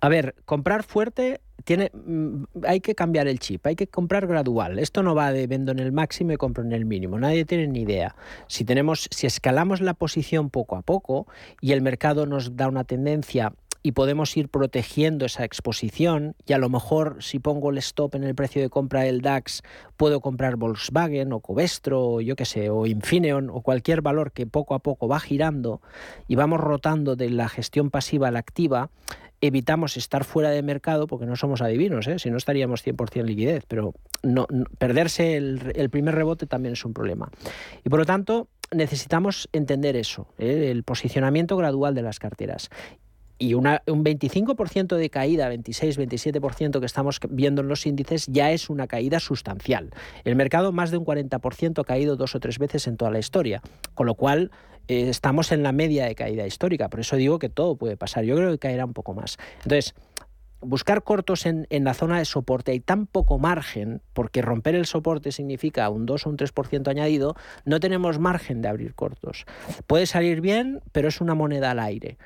A ver, comprar fuerte tiene, mm, hay que cambiar el chip, hay que comprar gradual. Esto no va de vendo en el máximo y compro en el mínimo. Nadie tiene ni idea. Si tenemos, si escalamos la posición poco a poco y el mercado nos da una tendencia y podemos ir protegiendo esa exposición y a lo mejor si pongo el stop en el precio de compra del DAX puedo comprar Volkswagen o Covestro o yo qué sé o Infineon o cualquier valor que poco a poco va girando y vamos rotando de la gestión pasiva a la activa evitamos estar fuera de mercado porque no somos adivinos, ¿eh? si no estaríamos 100% liquidez, pero no, perderse el, primer rebote también es un problema. Y por lo tanto, necesitamos entender eso, ¿eh? el posicionamiento gradual de las carteras. Y un 25% de caída, 26, 27% que estamos viendo en los índices ya es una caída sustancial. El mercado más de un 40% ha caído dos o tres veces en toda la historia, con lo cual eh, estamos en la media de caída histórica, por eso digo que todo puede pasar. Yo creo que caerá un poco más. Entonces, buscar cortos en, la zona de soporte hay tan poco margen, porque romper el soporte significa un 2 o un 3% añadido, no tenemos margen de abrir cortos. Puede salir bien, pero es una moneda al aire.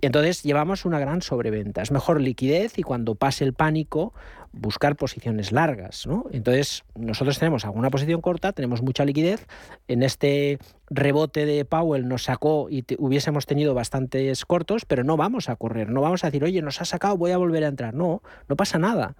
Entonces llevamos una gran sobreventa. Es mejor liquidez y cuando pase el pánico, buscar posiciones largas. ¿no? Entonces, nosotros tenemos alguna posición corta, tenemos mucha liquidez. En este rebote de Powell nos sacó y hubiésemos tenido bastantes cortos, pero no vamos a correr, no vamos a decir, oye, nos ha sacado, voy a volver a entrar. No, no pasa nada.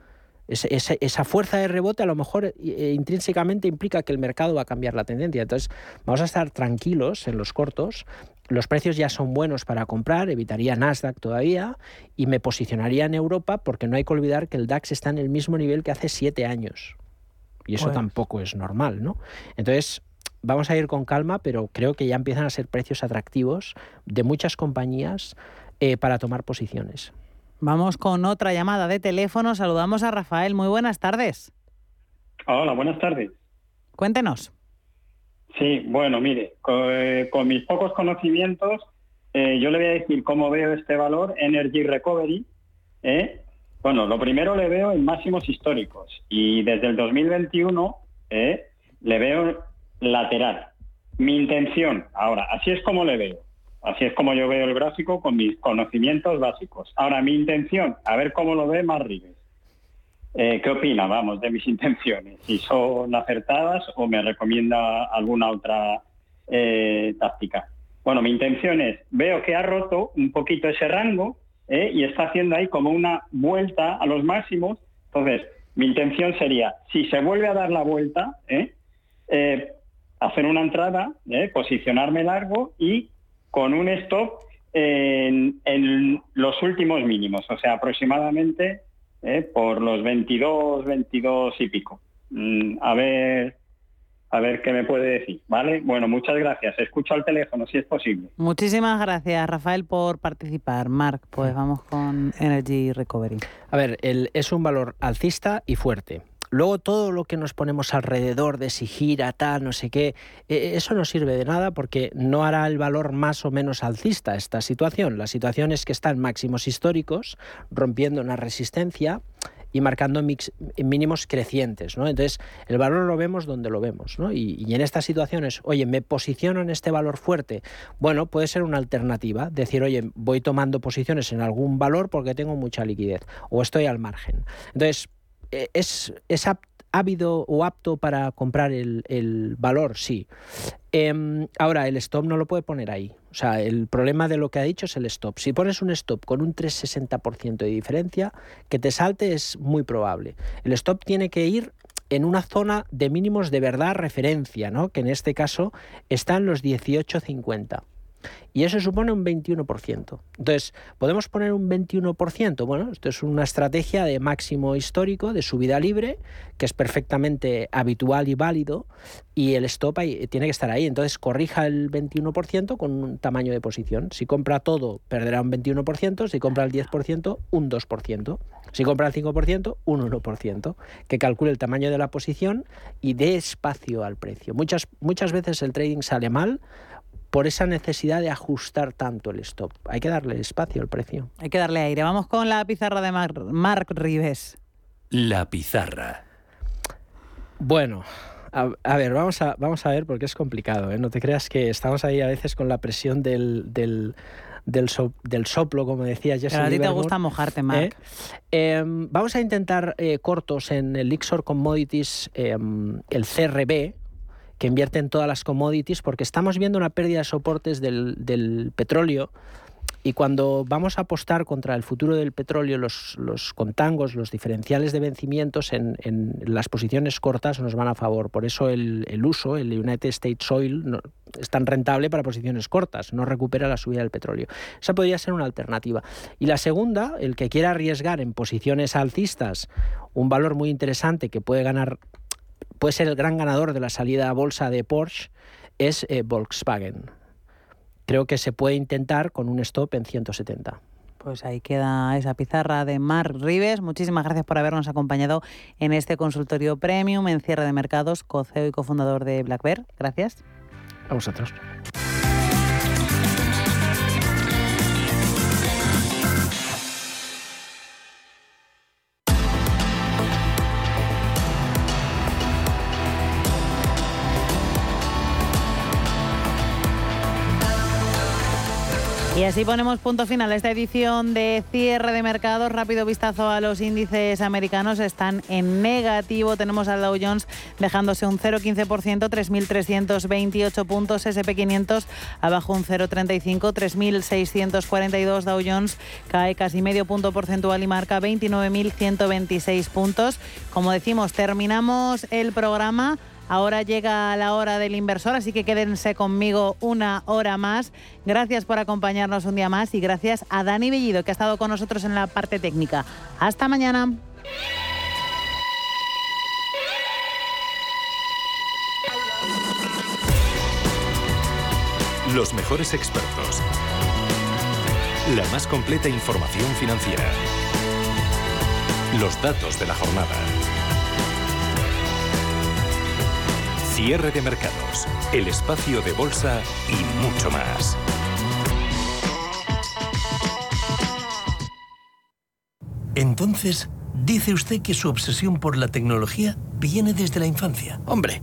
esa, fuerza de rebote a lo mejor eh, intrínsecamente implica que el mercado va a cambiar la tendencia. Entonces, vamos a estar tranquilos en los cortos los precios ya son buenos para comprar, evitaría Nasdaq todavía y me posicionaría en Europa porque no hay que olvidar que el DAX está en el mismo nivel que hace siete años. Y eso Pues. tampoco es normal, ¿no? Entonces, vamos a ir con calma, pero creo que ya empiezan a ser precios atractivos de muchas compañías eh, para tomar posiciones. Vamos con otra llamada de teléfono. Saludamos a Rafael. Muy buenas tardes. Hola, buenas tardes. Cuéntenos. Sí, bueno, mire, eh, con, mis pocos conocimientos, eh, yo le voy a decir cómo veo este valor, Energy Recovery. ¿eh? Bueno, lo primero le veo en máximos históricos y desde el 2021 ¿eh? le veo lateral. Mi intención, ahora, así es como le veo. Así es como yo veo el gráfico con mis conocimientos básicos. Ahora, mi intención, a ver cómo lo ve más Rives. Eh, ¿Qué opina, vamos, de mis <laughs> intenciones? Si son acertadas o me recomienda alguna otra eh, táctica. Bueno, mi intención es, veo que ha roto un poquito ese rango ¿eh? y está haciendo ahí como una vuelta a los máximos. Entonces, mi intención sería, si se vuelve a dar la vuelta, hacer una entrada, posicionarme largo y con un stop en los últimos mínimos, o sea, aproximadamente ¿eh? por los 22, 22 y pico. Mm, a ver, a ver qué me puede decir, ¿vale? Bueno, muchas gracias. Escucho al teléfono si es posible. Muchísimas gracias, Rafael, por participar. Marc, pues vamos con Energy Recovery. A ver, el- es un valor alcista y fuerte. Luego todo lo que nos ponemos alrededor de si gira, tal, no sé qué, eh, eso no sirve de nada porque no hará el valor más o menos alcista esta situación. La situación es que está en máximos históricos, rompiendo una resistencia y marcando mínimos crecientes. ¿no? Entonces, el valor lo vemos donde lo vemos. ¿no? Y, y en estas situaciones, oye, me posiciono en este valor fuerte. Bueno, puede ser una alternativa. Decir, oye, voy tomando posiciones en algún valor porque tengo mucha liquidez o estoy al margen. Entonces, ¿es, es ap- ávido o apto para comprar el, el valor? Sí. Em, ahora, el stop no lo puede poner ahí. O sea, el problema de lo que ha dicho es el stop. Si pones un stop con un 360% de diferencia, que te salte es muy probable. El stop tiene que ir en una zona de mínimos de verdad referencia, ¿no? que en este caso está en los 18,50. Y eso supone un 21%. Entonces, ¿podemos poner un 21%? Bueno, esto es una estrategia de máximo histórico, de subida libre, que es perfectamente habitual y válido, y el stop tiene que estar ahí. Entonces, corrija el 21% con un tamaño de posición. Si compra todo, perderá un 21%, si compra el 10%, un 2%. Si compra el 5%, un 1%. Que calcule el tamaño de la posición y dé espacio al precio. Muchas, muchas veces el trading sale mal por esa necesidad de ajustar tanto el stop. Hay que darle espacio al precio. Hay que darle aire. Vamos con la pizarra de Mar- Marc Rives. La pizarra. Bueno, a, a ver, vamos a, vamos a ver porque es complicado. ¿eh? No te creas que estamos ahí a veces con la presión del, del, del, so- del soplo, como decía Jesse Pero a ti te gusta mojarte, Marc. ¿eh? Em, vamos a intentar eh, cortos en el Lixor Commodities, em, el CRB, que invierte en todas las commodities, porque estamos viendo una pérdida de soportes del, petróleo. Y cuando vamos a apostar contra el futuro del petróleo, los, los contangos, los diferenciales de vencimientos en, las posiciones cortas nos van a favor. Por eso el, uso, el United States Oil, es tan rentable para posiciones cortas, no recupera la subida del petróleo. Esa podría ser una alternativa. Y la segunda, el que quiera arriesgar en posiciones alcistas un valor muy interesante que puede ganar puede ser el gran ganador de la salida a bolsa de Porsche es eh, Volkswagen. Creo que se puede intentar con un stop en 170. Pues ahí queda esa pizarra de Marc Rives. Muchísimas gracias por habernos acompañado en este consultorio premium en cierre de mercados, co-CEO y cofundador de Black Bear. Gracias. A vosotros. Y así ponemos punto final a esta edición de cierre de mercados. Rápido vistazo a los índices americanos. Están en negativo. Tenemos al Dow Jones dejándose un 0,15%, 3.328 puntos. SP500 abajo un 0,35, 3.642. Dow Jones cae casi medio punto porcentual y marca 29.126 puntos. Como decimos, terminamos el programa. Ahora llega la hora del inversor, así que quédense conmigo una hora más. Gracias por acompañarnos un día más y gracias a Dani Bellido, que ha estado con nosotros en la parte técnica. Hasta mañana. Los mejores expertos. La más completa información financiera. Los datos de la jornada. Cierre de mercados. El espacio de bolsa y mucho más. Entonces, dice usted que su obsesión por la tecnología viene desde la infancia. Hombre,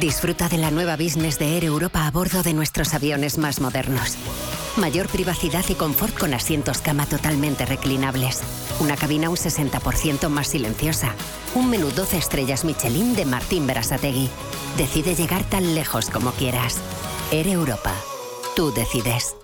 Disfruta de la nueva business de Air Europa a bordo de nuestros aviones más modernos. Mayor privacidad y confort con asientos cama totalmente reclinables. Una cabina un 60% más silenciosa. Un menú 12 estrellas Michelin de Martín Berasategui. Decide llegar tan lejos como quieras. Air Europa. Tú decides.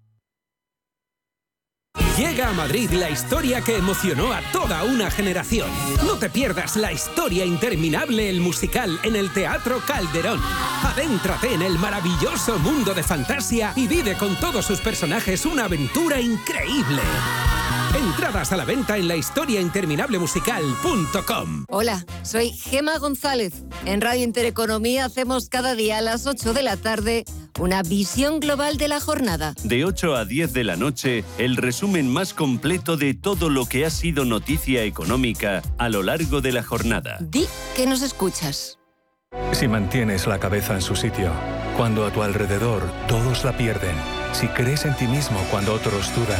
Llega a Madrid la historia que emocionó a toda una generación. No te pierdas la historia interminable, el musical, en el Teatro Calderón. Adéntrate en el maravilloso mundo de fantasía y vive con todos sus personajes una aventura increíble. Entradas a la venta en la historiainterminablemusical.com. Hola, soy Gema González. En Radio Intereconomía hacemos cada día a las 8 de la tarde una visión global de la jornada. De 8 a 10 de la noche, el resumen más completo de todo lo que ha sido noticia económica a lo largo de la jornada. Di que nos escuchas. Si mantienes la cabeza en su sitio, cuando a tu alrededor todos la pierden, si crees en ti mismo cuando otros dudan,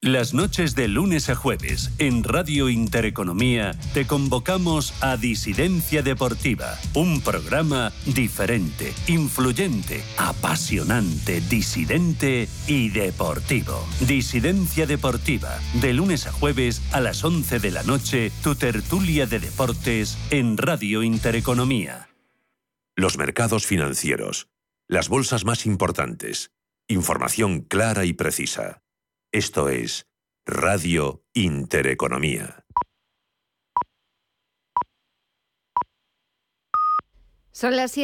Las noches de lunes a jueves en Radio Intereconomía te convocamos a Disidencia Deportiva, un programa diferente, influyente, apasionante, disidente y deportivo. Disidencia Deportiva, de lunes a jueves a las 11 de la noche, tu tertulia de deportes en Radio Intereconomía. Los mercados financieros. Las bolsas más importantes. Información clara y precisa. Esto es Radio Intereconomía. Son las 7.